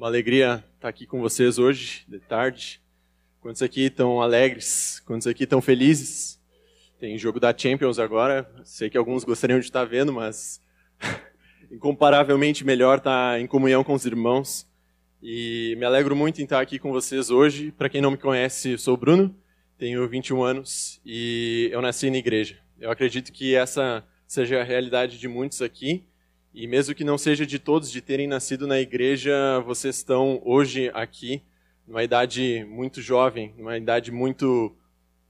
Uma alegria estar aqui com vocês hoje, de tarde. Quantos aqui estão alegres? Quantos aqui estão felizes? Tem jogo da Champions agora. Sei que alguns gostariam de estar vendo, mas incomparavelmente melhor estar em comunhão com os irmãos. E me alegro muito em estar aqui com vocês hoje. Para quem não me conhece, sou o Bruno, tenho 21 anos e eu nasci na igreja. Eu acredito que essa seja a realidade de muitos aqui. E mesmo que não seja de todos de terem nascido na igreja, vocês estão hoje aqui, numa idade muito jovem, numa idade muito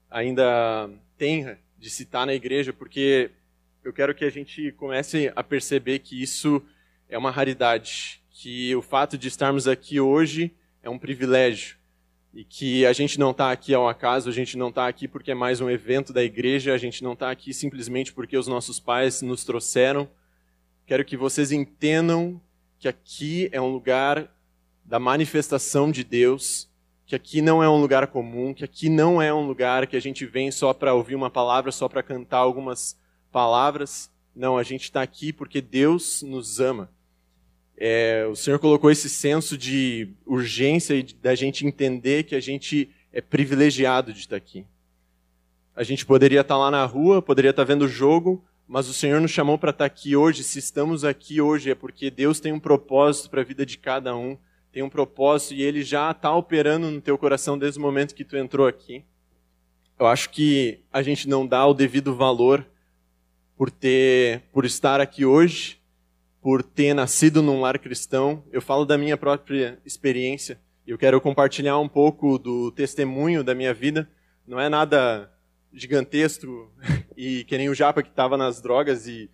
ainda tenra de se estar na igreja, porque eu quero que a gente comece a perceber que isso é uma raridade, que o fato de estarmos aqui hoje é um privilégio. E que a gente não está aqui ao acaso, a gente não está aqui porque é mais um evento da igreja, a gente não está aqui simplesmente porque os nossos pais nos trouxeram Quero que vocês entendam que aqui é um lugar da manifestação de Deus, que aqui não é um lugar comum, que aqui não é um lugar que a gente vem só para ouvir uma palavra, só para cantar algumas palavras. Não, a gente está aqui porque Deus nos ama. É, o Senhor colocou esse senso de urgência e da gente entender que a gente é privilegiado de estar aqui. A gente poderia estar lá na rua, poderia estar vendo o jogo, mas o Senhor nos chamou para estar aqui hoje. Se estamos aqui hoje é porque Deus tem um propósito para a vida de cada um, tem um propósito e Ele já está operando no teu coração desde o momento que tu entrou aqui. Eu acho que a gente não dá o devido valor por ter, por estar aqui hoje, por ter nascido num lar cristão. Eu falo da minha própria experiência. Eu quero compartilhar um pouco do testemunho da minha vida. Não é nada gigantesco e que nem o Japa que estava nas drogas e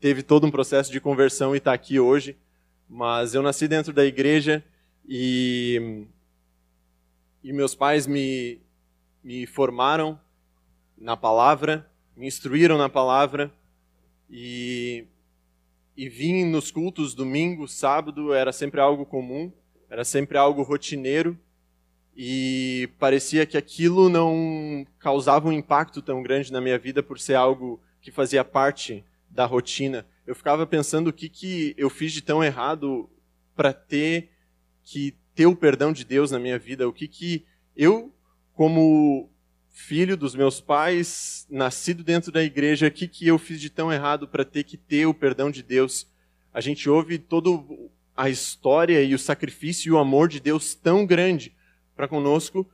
teve todo um processo de conversão e está aqui hoje. Mas eu nasci dentro da igreja e, e meus pais me, me formaram na palavra, me instruíram na palavra e, e vim nos cultos domingo, sábado, era sempre algo comum, era sempre algo rotineiro e parecia que aquilo não causava um impacto tão grande na minha vida por ser algo que fazia parte da rotina. Eu ficava pensando o que, que eu fiz de tão errado para ter que ter o perdão de Deus na minha vida, o que, que eu, como filho dos meus pais, nascido dentro da igreja, o que, que eu fiz de tão errado para ter que ter o perdão de Deus. A gente ouve toda a história e o sacrifício e o amor de Deus tão grande, para conosco,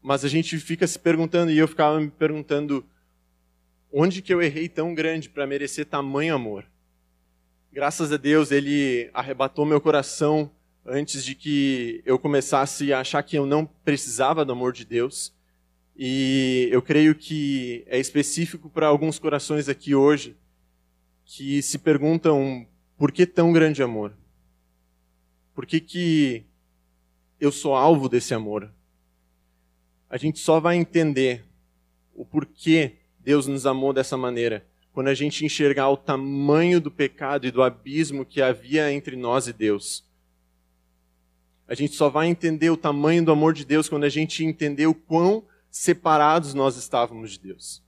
mas a gente fica se perguntando, e eu ficava me perguntando, onde que eu errei tão grande para merecer tamanho amor? Graças a Deus, Ele arrebatou meu coração antes de que eu começasse a achar que eu não precisava do amor de Deus. E eu creio que é específico para alguns corações aqui hoje que se perguntam por que tão grande amor? Por que, que eu sou alvo desse amor. A gente só vai entender o porquê Deus nos amou dessa maneira quando a gente enxergar o tamanho do pecado e do abismo que havia entre nós e Deus. A gente só vai entender o tamanho do amor de Deus quando a gente entender o quão separados nós estávamos de Deus.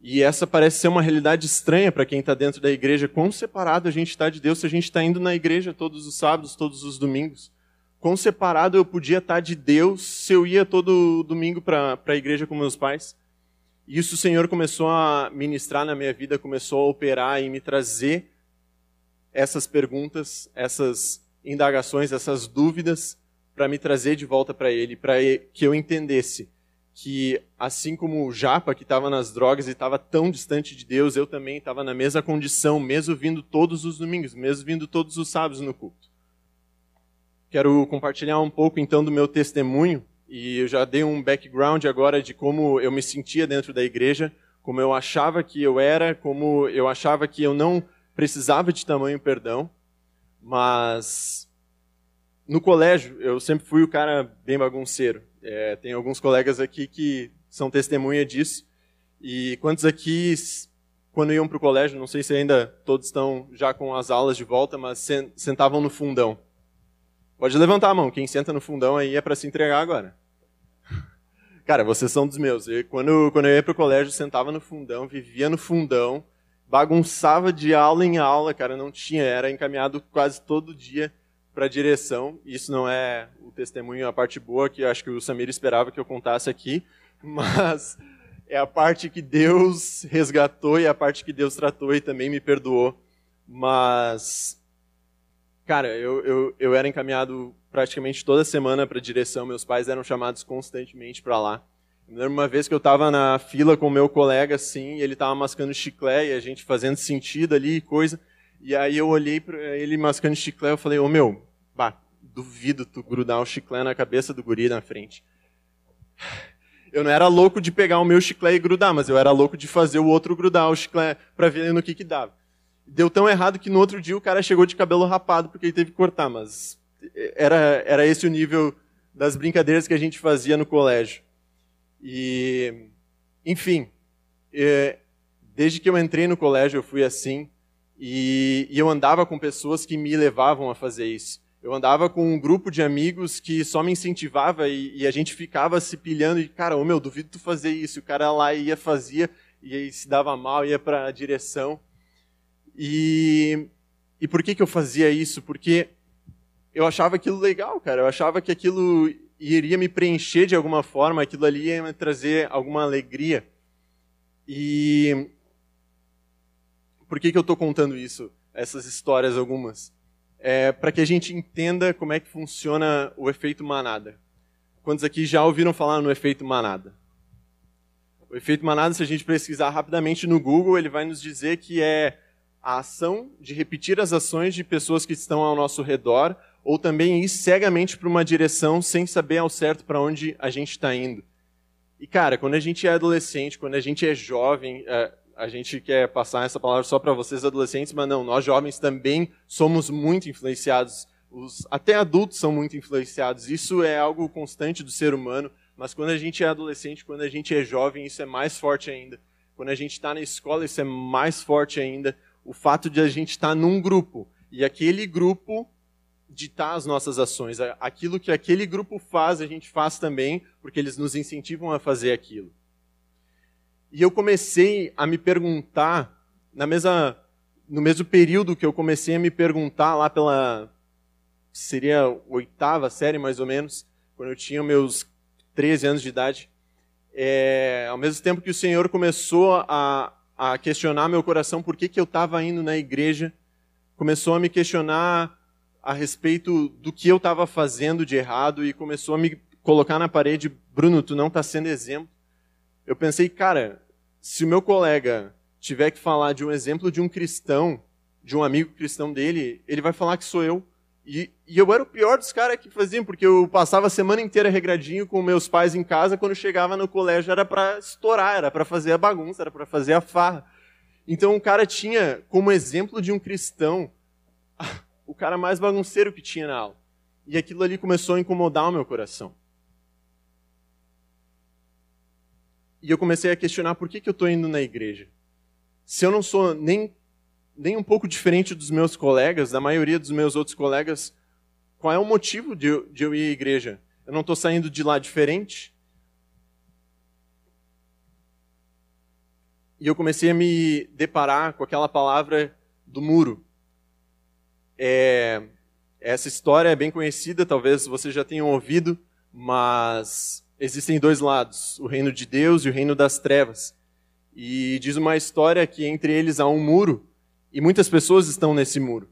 E essa parece ser uma realidade estranha para quem está dentro da igreja. Quão separado a gente está de Deus se a gente está indo na igreja todos os sábados, todos os domingos. Quão separado eu podia estar de Deus se eu ia todo domingo para a igreja com meus pais. E isso o Senhor começou a ministrar na minha vida, começou a operar e me trazer essas perguntas, essas indagações, essas dúvidas, para me trazer de volta para Ele, para que eu entendesse que, assim como o Japa, que estava nas drogas e estava tão distante de Deus, eu também estava na mesma condição, mesmo vindo todos os domingos, mesmo vindo todos os sábados no culto. Quero compartilhar um pouco então do meu testemunho e eu já dei um background agora de como eu me sentia dentro da igreja, como eu achava que eu era, como eu achava que eu não precisava de tamanho perdão, mas no colégio eu sempre fui o cara bem bagunceiro. É, tem alguns colegas aqui que são testemunha disso. E quantos aqui, quando iam para o colégio, não sei se ainda todos estão já com as aulas de volta, mas sentavam no fundão. Pode levantar a mão. Quem senta no fundão aí é para se entregar agora. Cara, vocês são dos meus. Eu, quando, quando eu ia pro colégio, sentava no fundão, vivia no fundão, bagunçava de aula em aula, cara, não tinha, era encaminhado quase todo dia para direção. Isso não é o testemunho, a parte boa que eu acho que o Samir esperava que eu contasse aqui, mas é a parte que Deus resgatou e a parte que Deus tratou e também me perdoou. Mas, cara, eu, eu, eu era encaminhado praticamente toda semana para direção, meus pais eram chamados constantemente para lá. Eu lembro uma vez que eu estava na fila com meu colega, assim, ele estava mascando chiclete, e a gente fazendo sentido ali e coisa. E aí eu olhei para ele mascando chiclete, eu falei, ô meu, bah, duvido tu grudar o chiclete na cabeça do guri na frente. Eu não era louco de pegar o meu chiclete e grudar, mas eu era louco de fazer o outro grudar o chiclete para ver no que que dava. Deu tão errado que no outro dia o cara chegou de cabelo rapado porque ele teve que cortar, mas era, era esse o nível das brincadeiras que a gente fazia no colégio. E, enfim, é, desde que eu entrei no colégio eu fui assim, e, e eu andava com pessoas que me levavam a fazer isso. Eu andava com um grupo de amigos que só me incentivava e, e a gente ficava se pilhando e, cara, ô meu, duvido tu fazer isso. O cara lá ia, fazia, e aí se dava mal, ia para a direção. E, e por que, que eu fazia isso? Porque eu achava aquilo legal, cara. Eu achava que aquilo iria me preencher de alguma forma, aquilo ali ia me trazer alguma alegria. E por que, que eu estou contando isso? Essas histórias algumas. É, para que a gente entenda como é que funciona o efeito manada. Quantos aqui já ouviram falar no efeito manada? O efeito manada, se a gente pesquisar rapidamente no Google, ele vai nos dizer que é a ação de repetir as ações de pessoas que estão ao nosso redor, ou também ir cegamente para uma direção sem saber ao certo para onde a gente está indo. E cara, quando a gente é adolescente, quando a gente é jovem, é, a gente quer passar essa palavra só para vocês adolescentes, mas não, nós jovens também somos muito influenciados. Os, até adultos são muito influenciados. Isso é algo constante do ser humano, mas quando a gente é adolescente, quando a gente é jovem, isso é mais forte ainda. Quando a gente está na escola, isso é mais forte ainda. O fato de a gente estar tá num grupo e aquele grupo ditar as nossas ações. Aquilo que aquele grupo faz, a gente faz também, porque eles nos incentivam a fazer aquilo. E eu comecei a me perguntar, na mesma, no mesmo período que eu comecei a me perguntar, lá pela. seria oitava série mais ou menos, quando eu tinha meus 13 anos de idade, é, ao mesmo tempo que o Senhor começou a, a questionar meu coração por que, que eu estava indo na igreja, começou a me questionar a respeito do que eu estava fazendo de errado e começou a me colocar na parede, Bruno, tu não está sendo exemplo. Eu pensei, cara, se o meu colega tiver que falar de um exemplo de um cristão, de um amigo cristão dele, ele vai falar que sou eu. E, e eu era o pior dos caras que faziam, porque eu passava a semana inteira regradinho com meus pais em casa, quando chegava no colégio era para estourar, era para fazer a bagunça, era para fazer a farra. Então o cara tinha como exemplo de um cristão o cara mais bagunceiro que tinha na aula. E aquilo ali começou a incomodar o meu coração. E eu comecei a questionar por que, que eu estou indo na igreja. Se eu não sou nem, nem um pouco diferente dos meus colegas, da maioria dos meus outros colegas, qual é o motivo de eu, de eu ir à igreja? Eu não estou saindo de lá diferente? E eu comecei a me deparar com aquela palavra do muro. É, essa história é bem conhecida, talvez vocês já tenham ouvido, mas existem dois lados, o reino de Deus e o reino das trevas. E diz uma história que entre eles há um muro e muitas pessoas estão nesse muro.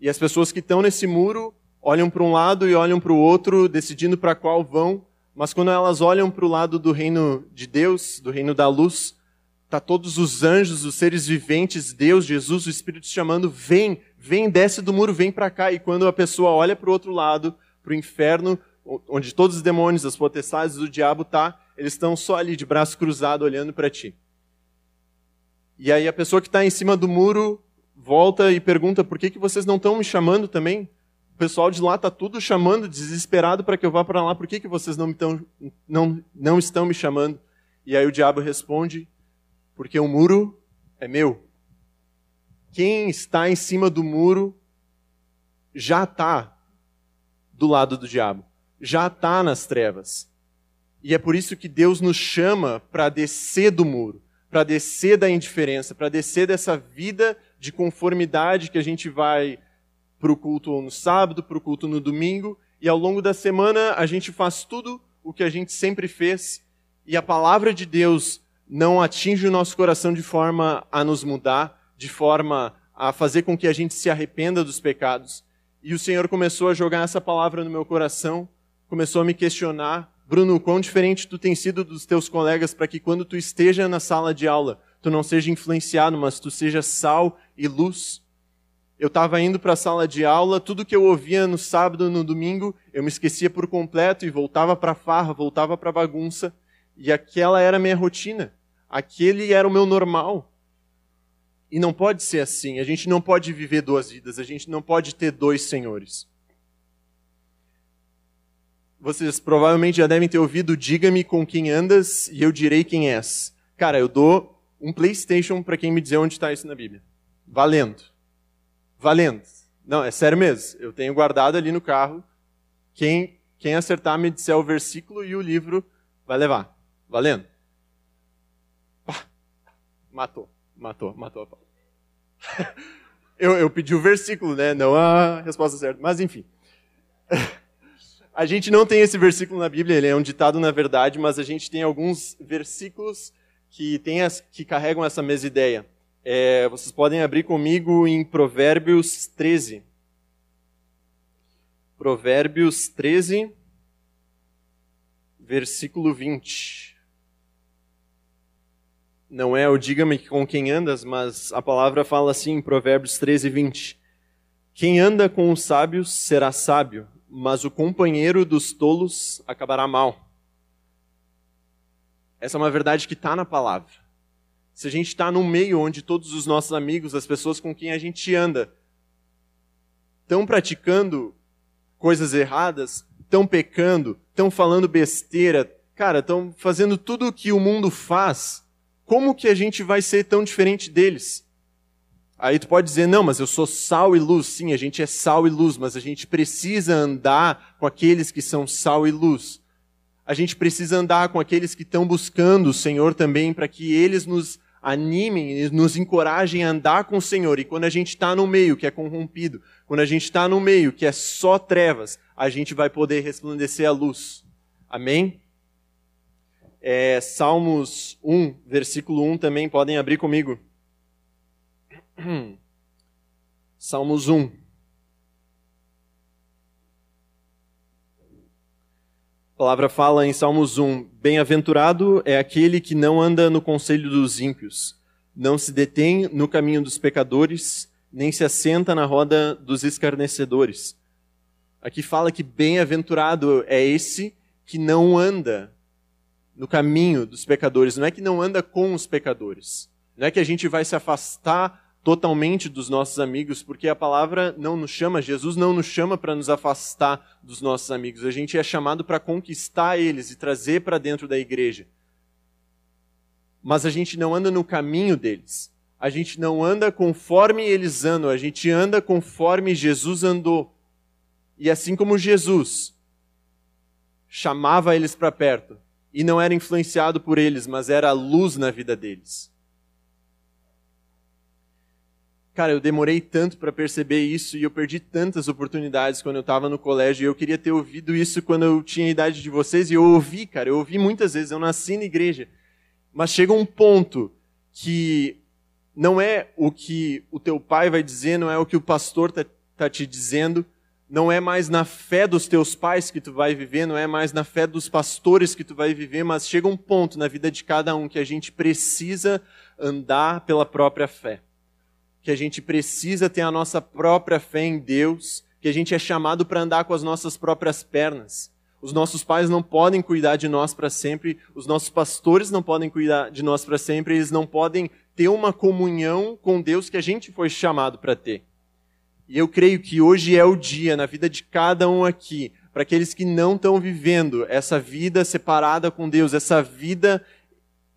E as pessoas que estão nesse muro olham para um lado e olham para o outro, decidindo para qual vão, mas quando elas olham para o lado do reino de Deus, do reino da luz, tá todos os anjos, os seres viventes, Deus, Jesus, o Espírito chamando, vem, vem, desce do muro, vem para cá. E quando a pessoa olha para o outro lado, para o inferno, onde todos os demônios, as potestades do diabo tá, eles estão só ali de braço cruzado olhando para ti. E aí a pessoa que está em cima do muro volta e pergunta: por que, que vocês não estão me chamando também? O pessoal de lá está tudo chamando, desesperado para que eu vá para lá. Por que, que vocês não, me tão, não, não estão me chamando? E aí o diabo responde: porque o muro é meu. Quem está em cima do muro já está do lado do diabo já está nas trevas. E é por isso que Deus nos chama para descer do muro, para descer da indiferença, para descer dessa vida de conformidade que a gente vai para o culto no sábado, para o culto no domingo, e ao longo da semana a gente faz tudo o que a gente sempre fez, e a palavra de Deus não atinge o nosso coração de forma a nos mudar, de forma a fazer com que a gente se arrependa dos pecados. E o Senhor começou a jogar essa palavra no meu coração, começou a me questionar, Bruno, quão diferente tu tem sido dos teus colegas para que quando tu esteja na sala de aula, tu não seja influenciado, mas tu seja sal e luz. Eu estava indo para a sala de aula, tudo que eu ouvia no sábado, no domingo, eu me esquecia por completo e voltava para a farra, voltava para a bagunça. E aquela era a minha rotina. Aquele era o meu normal. E não pode ser assim. A gente não pode viver duas vidas. A gente não pode ter dois senhores. Vocês provavelmente já devem ter ouvido Diga-me com quem andas e eu direi quem és. Cara, eu dou um PlayStation para quem me dizer onde está isso na Bíblia. Valendo. Valendo. Não, é sério mesmo. Eu tenho guardado ali no carro. Quem, quem acertar me disser o versículo e o livro vai levar. Valendo. Pá. Matou. Matou. Matou a pau. eu, eu pedi o versículo, né? Não a resposta certa. Mas enfim. A gente não tem esse versículo na Bíblia, ele é um ditado na verdade, mas a gente tem alguns versículos que, tem as, que carregam essa mesma ideia. É, vocês podem abrir comigo em Provérbios 13. Provérbios 13, versículo 20. Não é o diga-me com quem andas, mas a palavra fala assim em Provérbios 13, 20. Quem anda com os sábios será sábio, mas o companheiro dos tolos acabará mal. Essa é uma verdade que está na palavra. Se a gente está num meio onde todos os nossos amigos, as pessoas com quem a gente anda, estão praticando coisas erradas, estão pecando, estão falando besteira, cara, estão fazendo tudo o que o mundo faz, como que a gente vai ser tão diferente deles? Aí tu pode dizer, não, mas eu sou sal e luz. Sim, a gente é sal e luz, mas a gente precisa andar com aqueles que são sal e luz. A gente precisa andar com aqueles que estão buscando o Senhor também, para que eles nos animem, nos encorajem a andar com o Senhor. E quando a gente está no meio que é corrompido, quando a gente está no meio que é só trevas, a gente vai poder resplandecer a luz. Amém? É, Salmos 1, versículo 1 também, podem abrir comigo. Salmos 1. A palavra fala em Salmos 1: Bem-aventurado é aquele que não anda no conselho dos ímpios, não se detém no caminho dos pecadores, nem se assenta na roda dos escarnecedores. Aqui fala que bem-aventurado é esse que não anda no caminho dos pecadores, não é que não anda com os pecadores. Não é que a gente vai se afastar totalmente dos nossos amigos, porque a palavra não nos chama, Jesus não nos chama para nos afastar dos nossos amigos. A gente é chamado para conquistar eles e trazer para dentro da igreja. Mas a gente não anda no caminho deles. A gente não anda conforme eles andam, a gente anda conforme Jesus andou. E assim como Jesus chamava eles para perto e não era influenciado por eles, mas era a luz na vida deles. Cara, eu demorei tanto para perceber isso e eu perdi tantas oportunidades quando eu estava no colégio e eu queria ter ouvido isso quando eu tinha a idade de vocês e eu ouvi, cara, eu ouvi muitas vezes, eu nasci na igreja. Mas chega um ponto que não é o que o teu pai vai dizer, não é o que o pastor está tá te dizendo, não é mais na fé dos teus pais que tu vai viver, não é mais na fé dos pastores que tu vai viver, mas chega um ponto na vida de cada um que a gente precisa andar pela própria fé que a gente precisa ter a nossa própria fé em Deus, que a gente é chamado para andar com as nossas próprias pernas. Os nossos pais não podem cuidar de nós para sempre, os nossos pastores não podem cuidar de nós para sempre, eles não podem ter uma comunhão com Deus que a gente foi chamado para ter. E eu creio que hoje é o dia na vida de cada um aqui, para aqueles que não estão vivendo essa vida separada com Deus, essa vida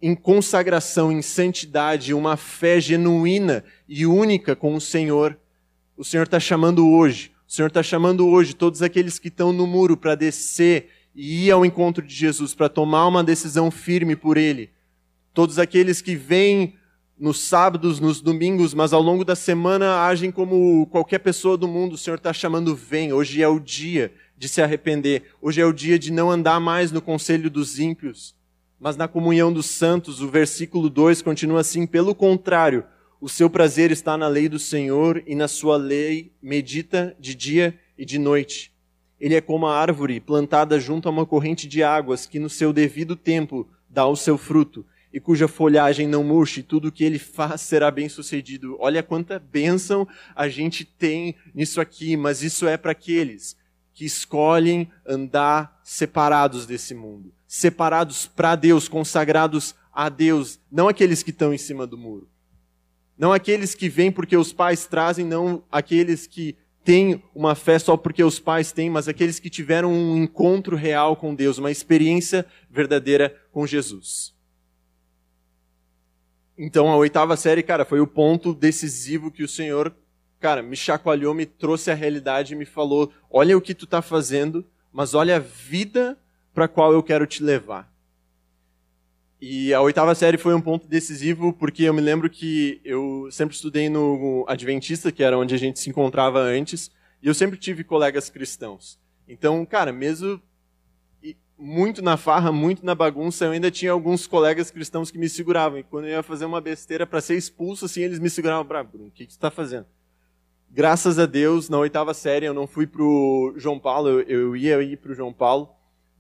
em consagração, em santidade, uma fé genuína e única com o Senhor. O Senhor está chamando hoje. O Senhor está chamando hoje todos aqueles que estão no muro para descer e ir ao encontro de Jesus, para tomar uma decisão firme por Ele. Todos aqueles que vêm nos sábados, nos domingos, mas ao longo da semana agem como qualquer pessoa do mundo. O Senhor está chamando, vem. Hoje é o dia de se arrepender. Hoje é o dia de não andar mais no conselho dos ímpios, mas na comunhão dos santos. O versículo 2 continua assim: pelo contrário, o seu prazer está na lei do Senhor e na sua lei medita de dia e de noite. Ele é como a árvore plantada junto a uma corrente de águas que no seu devido tempo dá o seu fruto e cuja folhagem não murche, tudo que ele faz será bem sucedido. Olha quanta bênção a gente tem nisso aqui, mas isso é para aqueles que escolhem andar separados desse mundo, separados para Deus, consagrados a Deus, não aqueles que estão em cima do muro. Não aqueles que vêm porque os pais trazem, não aqueles que têm uma fé só porque os pais têm, mas aqueles que tiveram um encontro real com Deus, uma experiência verdadeira com Jesus. Então a oitava série, cara, foi o ponto decisivo que o Senhor, cara, me chacoalhou, me trouxe a realidade e me falou: olha o que tu está fazendo, mas olha a vida para qual eu quero te levar. E a oitava série foi um ponto decisivo porque eu me lembro que eu sempre estudei no Adventista, que era onde a gente se encontrava antes, e eu sempre tive colegas cristãos. Então, cara, mesmo muito na farra, muito na bagunça, eu ainda tinha alguns colegas cristãos que me seguravam. E quando eu ia fazer uma besteira para ser expulso, assim, eles me seguravam. Bruno, o que, você está fazendo? Graças a Deus, na oitava série, eu não fui para o João Paulo, eu, ia ir o João Paulo,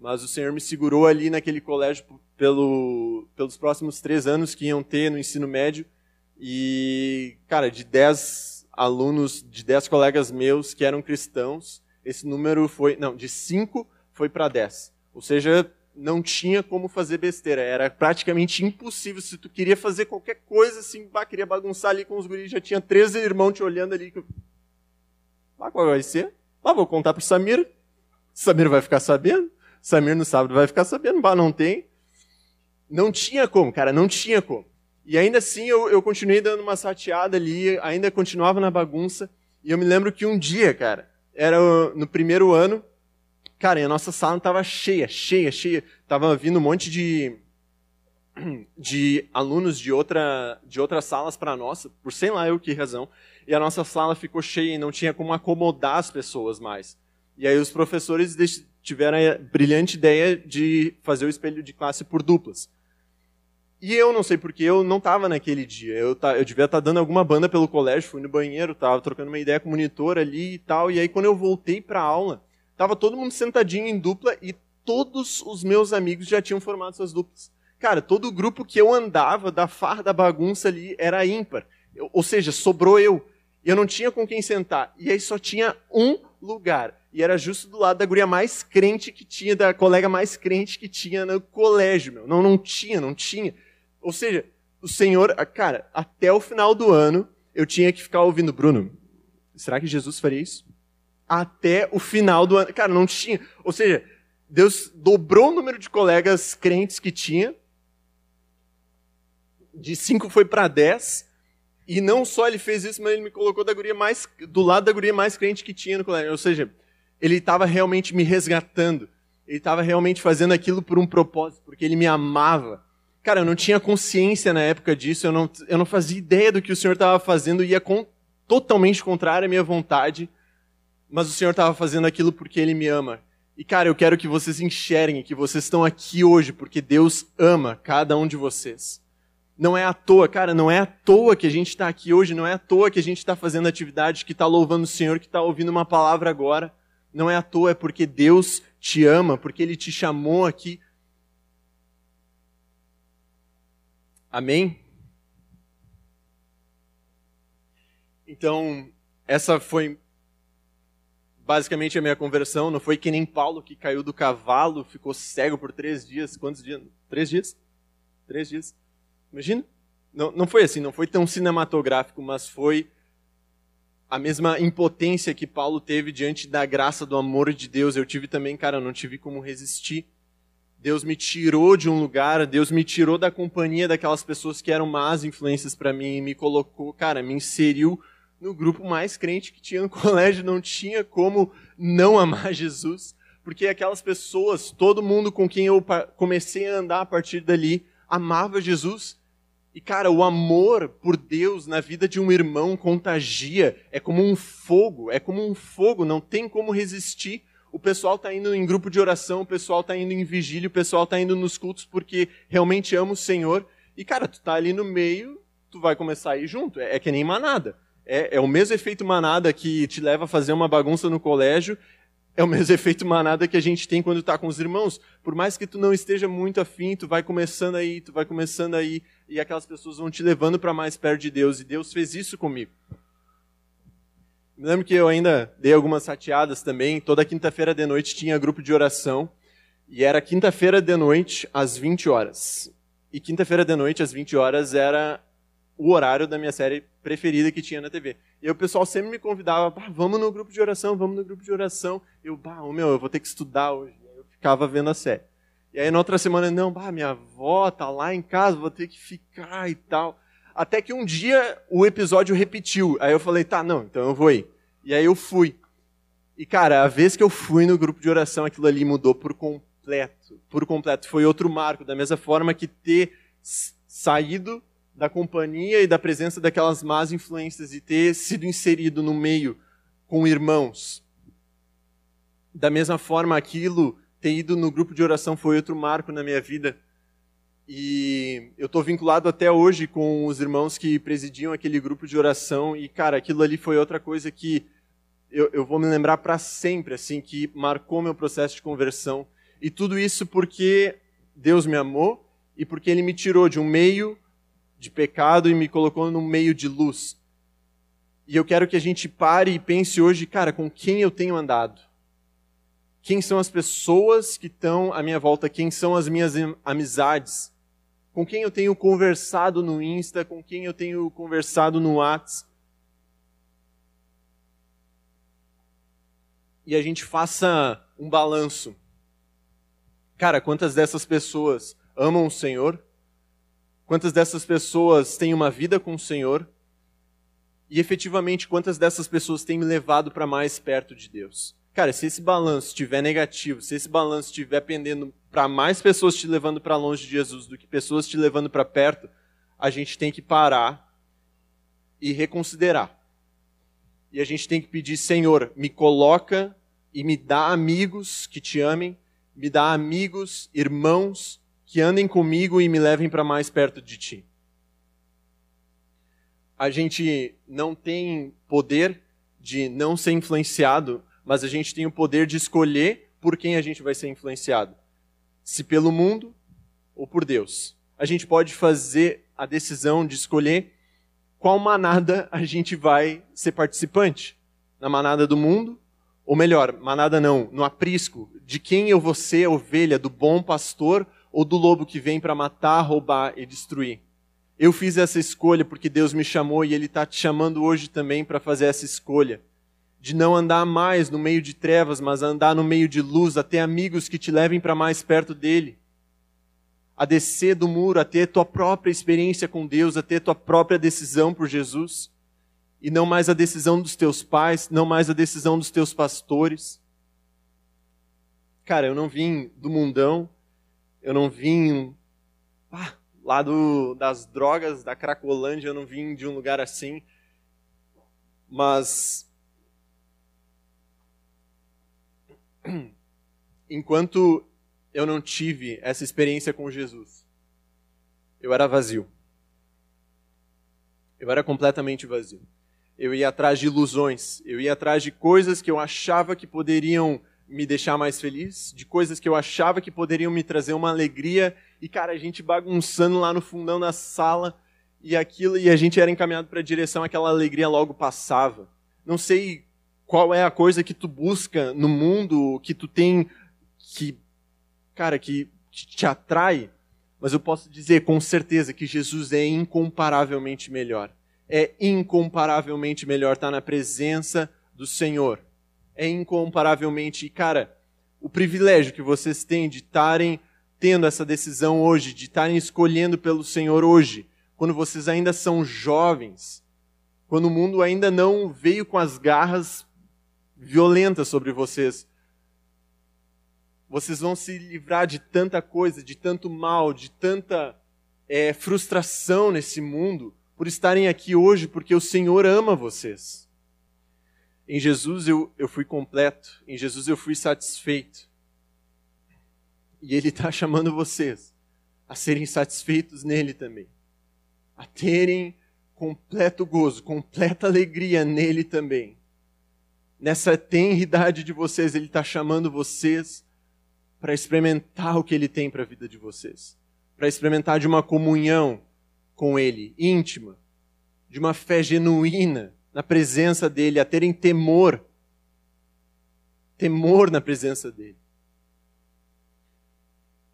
mas o Senhor me segurou ali naquele colégio pelo, pelos próximos três anos que iam ter no ensino médio. E, cara, de dez alunos, de dez colegas meus que eram cristãos, esse número foi, não, de cinco foi para dez. Ou seja, não tinha como fazer besteira. Era praticamente impossível. Se tu queria fazer qualquer coisa, assim, bah, queria bagunçar ali com os guris, já tinha 13 irmãos te olhando ali. Ah, qual vai ser? Ah, vou contar pro Samir. Samir vai ficar sabendo. Samir no sábado vai ficar sabendo. Bah, não tem. Não tinha como, cara, não tinha como. E ainda assim eu, eu continuei dando uma sateada ali, ainda continuava na bagunça. E eu me lembro que um dia, cara, era no primeiro ano, cara, e a nossa sala estava cheia, cheia, cheia. Tava vindo um monte de, de alunos de, outra, de outras salas para a nossa, por sei lá eu que razão. E a nossa sala ficou cheia e não tinha como acomodar as pessoas mais. E aí os professores tiveram a brilhante ideia de fazer o espelho de classe por duplas. E eu não sei porque eu não estava naquele dia. Eu, tá, eu devia estar tá dando alguma banda pelo colégio, fui no banheiro, estava trocando uma ideia com o monitor ali e tal. E aí quando eu voltei para a aula, estava todo mundo sentadinho em dupla e todos os meus amigos já tinham formado suas duplas. Cara, todo o grupo que eu andava da farra da bagunça ali era ímpar. Eu, ou seja, sobrou eu. Eu não tinha com quem sentar. E aí só tinha um lugar. E era justo do lado da guria mais crente que tinha, da colega mais crente que tinha no colégio, meu. Não, não tinha, não tinha. Ou seja, o Senhor, cara, até o final do ano, eu tinha que ficar ouvindo, Bruno, será que Jesus faria isso? Até o final do ano. Cara, não tinha. Ou seja, Deus dobrou o número de colegas crentes que tinha. De cinco foi para dez. E não só ele fez isso, mas ele me colocou da guria mais, do lado da guria mais crente que tinha no colégio. Ou seja, ele estava realmente me resgatando. Ele estava realmente fazendo aquilo por um propósito, porque ele me amava. Cara, eu não tinha consciência na época disso, eu não, eu não fazia ideia do que o Senhor estava fazendo, ia com, totalmente contrário à minha vontade, mas o Senhor estava fazendo aquilo porque Ele me ama. E, cara, eu quero que vocês enxerguem que vocês estão aqui hoje porque Deus ama cada um de vocês. Não é à toa, cara, não é à toa que a gente está aqui hoje, não é à toa que a gente está fazendo atividade, que está louvando o Senhor, que está ouvindo uma palavra agora. Não é à toa, é porque Deus te ama, porque Ele te chamou aqui Amém? Então, essa foi basicamente a minha conversão. Não foi que nem Paulo que caiu do cavalo, ficou cego por três dias. Quantos dias? Três dias? Três dias. Imagina? Não, não foi assim, não foi tão cinematográfico, mas foi a mesma impotência que Paulo teve diante da graça, do amor de Deus. Eu tive também, cara, eu não tive como resistir. Deus me tirou de um lugar, Deus me tirou da companhia daquelas pessoas que eram más influências para mim e me colocou, cara, me inseriu no grupo mais crente que tinha no colégio, não tinha como não amar Jesus, porque aquelas pessoas, todo mundo com quem eu comecei a andar a partir dali, amava Jesus. E, cara, o amor por Deus na vida de um irmão contagia. É como um fogo, é como um fogo, não tem como resistir. O pessoal está indo em grupo de oração, o pessoal está indo em vigília, o pessoal está indo nos cultos porque realmente ama o Senhor. E, cara, tu tá ali no meio, tu vai começar a ir junto. É, é que nem manada. É, é o mesmo efeito manada que te leva a fazer uma bagunça no colégio, é o mesmo efeito manada que a gente tem quando está com os irmãos. Por mais que tu não esteja muito afim, tu vai começando aí, tu vai começando aí, e aquelas pessoas vão te levando para mais perto de Deus. E Deus fez isso comigo. Me lembro que eu ainda dei algumas sateadas também. Toda quinta-feira de noite tinha grupo de oração. E era quinta-feira de noite, às 20 horas. E quinta-feira de noite, às 20 horas, era o horário da minha série preferida que tinha na TV. E o pessoal sempre me convidava, vamos no grupo de oração, vamos no grupo de oração. Eu, bah, meu, eu vou ter que estudar hoje. Eu ficava vendo a série. E aí na outra semana, não, bah, minha avó tá lá em casa, vou ter que ficar e tal. Até que um dia o episódio repetiu. Aí eu falei, tá, não, então eu vou ir. E aí eu fui. E cara, a vez que eu fui no grupo de oração, aquilo ali mudou por completo. Por completo. Foi outro marco, da mesma forma que ter saído da companhia e da presença daquelas más influências e ter sido inserido no meio com irmãos. Da mesma forma, aquilo, ter ido no grupo de oração foi outro marco na minha vida. E eu estou vinculado até hoje com os irmãos que presidiam aquele grupo de oração. E, cara, aquilo ali foi outra coisa que eu, eu vou me lembrar para sempre, assim, que marcou meu processo de conversão. E tudo isso porque Deus me amou e porque Ele me tirou de um meio de pecado e me colocou no meio de luz. E eu quero que a gente pare e pense hoje, cara, com quem eu tenho andado? Quem são as pessoas que estão à minha volta? Quem são as minhas amizades? Com quem eu tenho conversado no Insta? Com quem eu tenho conversado no Whats? E a gente faça um balanço. Cara, quantas dessas pessoas amam o Senhor? Quantas dessas pessoas têm uma vida com o Senhor? E efetivamente, quantas dessas pessoas têm me levado para mais perto de Deus? Cara, se esse balanço estiver negativo, se esse balanço estiver pendendo para mais pessoas te levando para longe de Jesus do que pessoas te levando para perto, a gente tem que parar e reconsiderar. E a gente tem que pedir, Senhor, me coloca e me dá amigos que te amem, me dá amigos, irmãos que andem comigo e me levem para mais perto de ti. A gente não tem poder de não ser influenciado, mas a gente tem o poder de escolher por quem a gente vai ser influenciado. Se pelo mundo ou por Deus. A gente pode fazer a decisão de escolher qual manada a gente vai ser participante. Na manada do mundo, ou melhor, manada não, no aprisco, de quem eu vou ser ovelha, do bom pastor ou do lobo que vem para matar, roubar e destruir. Eu fiz essa escolha porque Deus me chamou e Ele está te chamando hoje também para fazer essa escolha. De não andar mais no meio de trevas, mas andar no meio de luz, a ter amigos que te levem para mais perto dele. A descer do muro, a ter tua própria experiência com Deus, a ter tua própria decisão por Jesus. E não mais a decisão dos teus pais, não mais a decisão dos teus pastores. Cara, eu não vim do mundão, eu não vim ah, lá do, das drogas, da Cracolândia, eu não vim de um lugar assim. Mas enquanto eu não tive essa experiência com Jesus, eu era vazio. Eu era completamente vazio. Eu ia atrás de ilusões, eu ia atrás de coisas que eu achava que poderiam me deixar mais feliz, de coisas que eu achava que poderiam me trazer uma alegria, e cara, a gente bagunçando lá no fundão da sala, e aquilo, e a gente era encaminhado para a direção, aquela alegria logo passava. Não sei qual é a coisa que tu busca no mundo, que tu tem que cara, que te atrai, mas eu posso dizer com certeza que Jesus é incomparavelmente melhor. É incomparavelmente melhor estar na presença do Senhor é incomparavelmente. Cara, o privilégio que vocês têm de estarem tendo essa decisão hoje, de estarem escolhendo pelo Senhor hoje, quando vocês ainda são jovens, quando o mundo ainda não veio com as garras violentas sobre vocês. Vocês vão se livrar de tanta coisa, de tanto mal, de tanta é, frustração nesse mundo por estarem aqui hoje, porque o Senhor ama vocês. Em Jesus eu, eu fui completo, em Jesus eu fui satisfeito. E Ele está chamando vocês a serem satisfeitos nele também, a terem completo gozo, completa alegria nele também. Nessa tenridade de vocês, Ele está chamando vocês para experimentar o que Ele tem para a vida de vocês, para experimentar de uma comunhão com Ele, íntima, de uma fé genuína na presença dEle, a terem temor, temor na presença dEle.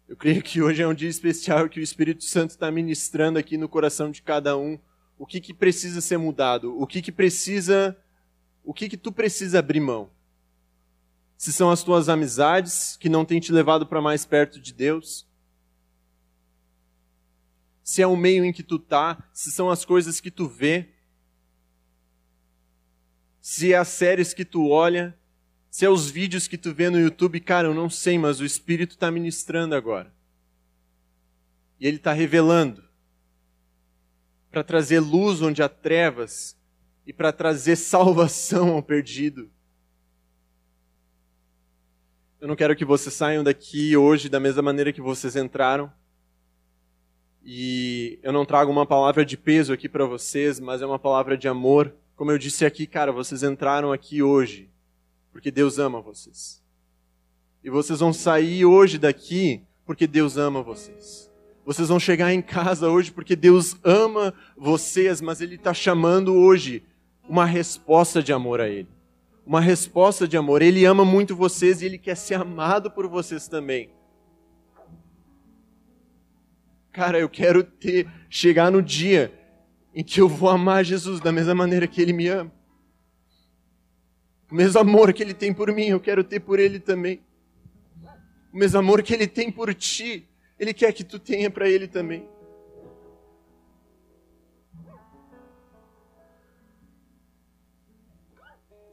Eu creio que hoje é um dia especial que o Espírito Santo está ministrando aqui no coração de cada um. O que, que precisa ser mudado? O que, que precisa. O que, que tu precisa abrir mão? Se são as tuas amizades que não têm te levado para mais perto de Deus? Se é o meio em que tu tá? Se são as coisas que tu vê? Se é as séries que tu olha? Se é os vídeos que tu vê no YouTube, cara, eu não sei, mas o Espírito está ministrando agora. E ele está revelando para trazer luz onde há trevas e para trazer salvação ao perdido. Eu não quero que vocês saiam daqui hoje da mesma maneira que vocês entraram. E eu não trago uma palavra de peso aqui para vocês, mas é uma palavra de amor. Como eu disse aqui, cara, vocês entraram aqui hoje porque Deus ama vocês. E vocês vão sair hoje daqui porque Deus ama vocês. Vocês vão chegar em casa hoje porque Deus ama vocês, mas Ele está chamando hoje uma resposta de amor a Ele. Uma resposta de amor. Ele ama muito vocês e Ele quer ser amado por vocês também. Cara, eu quero ter, chegar no dia em que eu vou amar Jesus da mesma maneira que Ele me ama. O mesmo amor que Ele tem por mim, eu quero ter por Ele também. O mesmo amor que Ele tem por ti, Ele quer que tu tenha para Ele também.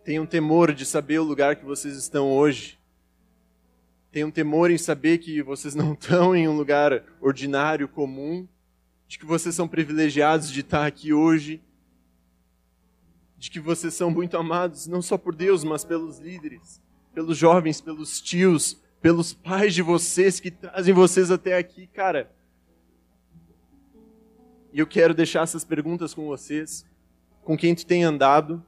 Tenham temor de saber o lugar que vocês estão hoje. Tenham temor em saber que vocês não estão em um lugar ordinário, comum, de que vocês são privilegiados de estar aqui hoje de que vocês são muito amados, não só por Deus, mas pelos líderes, pelos jovens, pelos tios, pelos pais de vocês que trazem vocês até aqui, cara. E eu quero deixar essas perguntas com vocês. Com quem tu tem andado?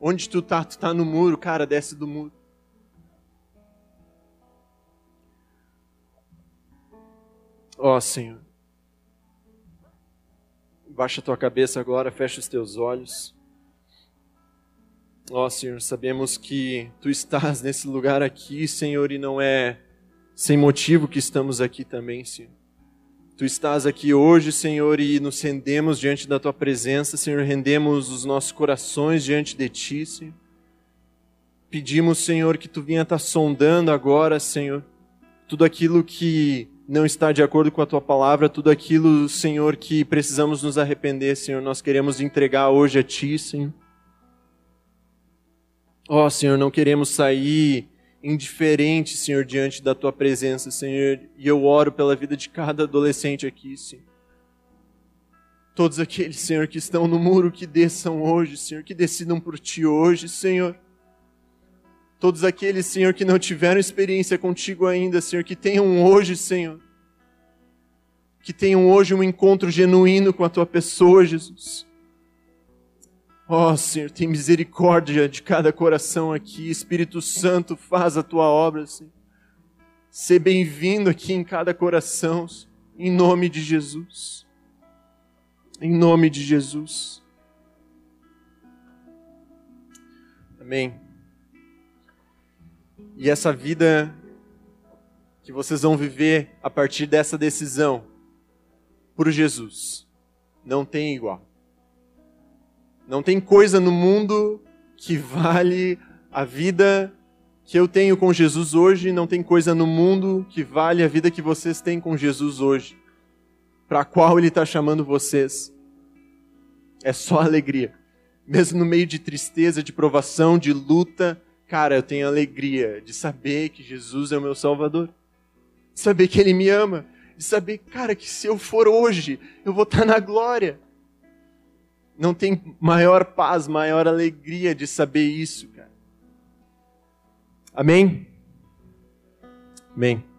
Onde tu tá? Tu tá no muro, cara, desce do muro. Ó oh, Senhor. Baixa tua cabeça agora, fecha os teus olhos. Ó oh, Senhor, sabemos que Tu estás nesse lugar aqui, Senhor, e não é sem motivo que estamos aqui também, Senhor. Tu estás aqui hoje, Senhor, e nos rendemos diante da Tua presença, Senhor, rendemos os nossos corações diante de Ti, Senhor. Pedimos, Senhor, que Tu vinha estar sondando agora, Senhor, tudo aquilo que não está de acordo com a tua palavra, tudo aquilo, Senhor, que precisamos nos arrepender, Senhor, nós queremos entregar hoje a ti, Senhor. Ó, oh, Senhor, não queremos sair indiferente, Senhor, diante da tua presença, Senhor, e eu oro pela vida de cada adolescente aqui, Senhor. Todos aqueles, Senhor, que estão no muro, que desçam hoje, Senhor, que decidam por ti hoje, Senhor. Todos aqueles, Senhor, que não tiveram experiência contigo ainda, Senhor, que tenham hoje, Senhor, que tenham hoje um encontro genuíno com a tua pessoa, Jesus. Ó oh, Senhor, tem misericórdia de cada coração aqui. Espírito Santo, faz a tua obra, Senhor. Ser bem-vindo aqui em cada coração, em nome de Jesus. Em nome de Jesus. Amém. E essa vida que vocês vão viver a partir dessa decisão por Jesus não tem igual. Não tem coisa no mundo que vale a vida que eu tenho com Jesus hoje, não tem coisa no mundo que vale a vida que vocês têm com Jesus hoje, para a qual Ele está chamando vocês. É só alegria. Mesmo no meio de tristeza, de provação, de luta, Cara, eu tenho alegria de saber que Jesus é o meu Salvador, de saber que Ele me ama, de saber, cara, que se eu for hoje, eu vou estar na glória. Não tem maior paz, maior alegria de saber isso, cara. Amém? Amém.